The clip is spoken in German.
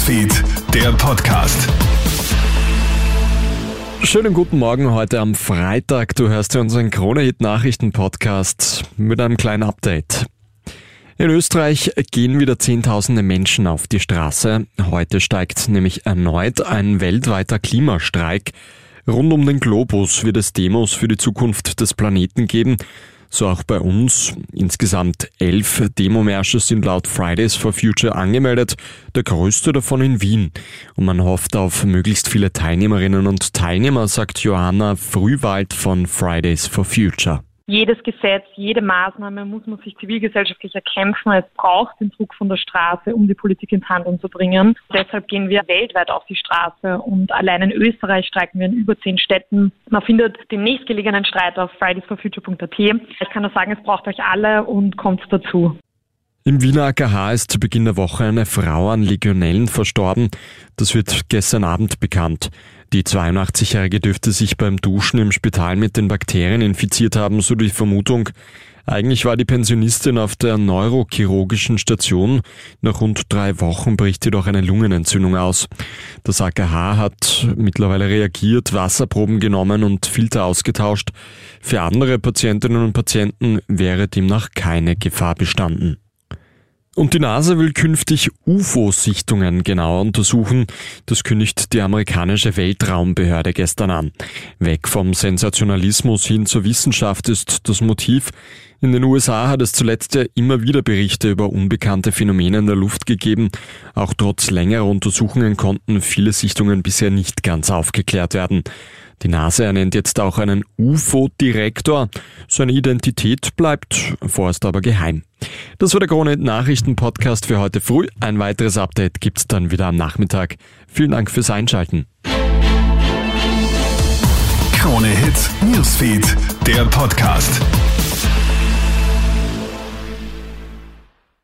Newsfeed, der Podcast. Schönen guten Morgen heute am Freitag. Du hörst unseren Krone-Hit-Nachrichten-Podcast mit einem kleinen Update. In Österreich gehen wieder Zehntausende Menschen auf die Straße. Heute steigt nämlich erneut ein weltweiter Klimastreik. Rund um den Globus wird es Demos für die Zukunft des Planeten geben. So auch bei uns. Insgesamt elf Demomärsche sind laut Fridays for Future angemeldet, der größte davon in Wien. Und man hofft auf möglichst viele Teilnehmerinnen und Teilnehmer, sagt Johanna Frühwald von Fridays for Future jedes Gesetz, jede Maßnahme muss man sich zivilgesellschaftlich erkämpfen. Es braucht den Druck von der Straße, um die Politik ins Handeln zu bringen. Deshalb gehen wir weltweit auf die Straße und allein in Österreich streiken wir in über zehn Städten. Man findet den nächstgelegenen Streit auf fridaysforfuture.at. Ich kann nur sagen, es braucht euch alle und kommt dazu. Im Wiener AKH ist zu Beginn der Woche eine Frau an Legionellen verstorben. Das wird gestern Abend bekannt. Die 82-Jährige dürfte sich beim Duschen im Spital mit den Bakterien infiziert haben, so die Vermutung. Eigentlich war die Pensionistin auf der neurochirurgischen Station. Nach rund drei Wochen bricht jedoch eine Lungenentzündung aus. Das AKH hat mittlerweile reagiert, Wasserproben genommen und Filter ausgetauscht. Für andere Patientinnen und Patienten wäre demnach keine Gefahr bestanden. Und die NASA will künftig UFO-Sichtungen genauer untersuchen. Das kündigt die amerikanische Weltraumbehörde gestern an. Weg vom Sensationalismus hin zur Wissenschaft ist das Motiv. In den USA hat es zuletzt ja immer wieder Berichte über unbekannte Phänomene in der Luft gegeben. Auch trotz längerer Untersuchungen konnten viele Sichtungen bisher nicht ganz aufgeklärt werden. Die NASA ernennt jetzt auch einen UFO-Direktor. Seine Identität bleibt vorerst aber geheim. Das war der Krone Nachrichten Podcast für heute früh. Ein weiteres Update gibt's dann wieder am Nachmittag. Vielen Dank fürs Einschalten. Krone Hits, Newsfeed, der Podcast.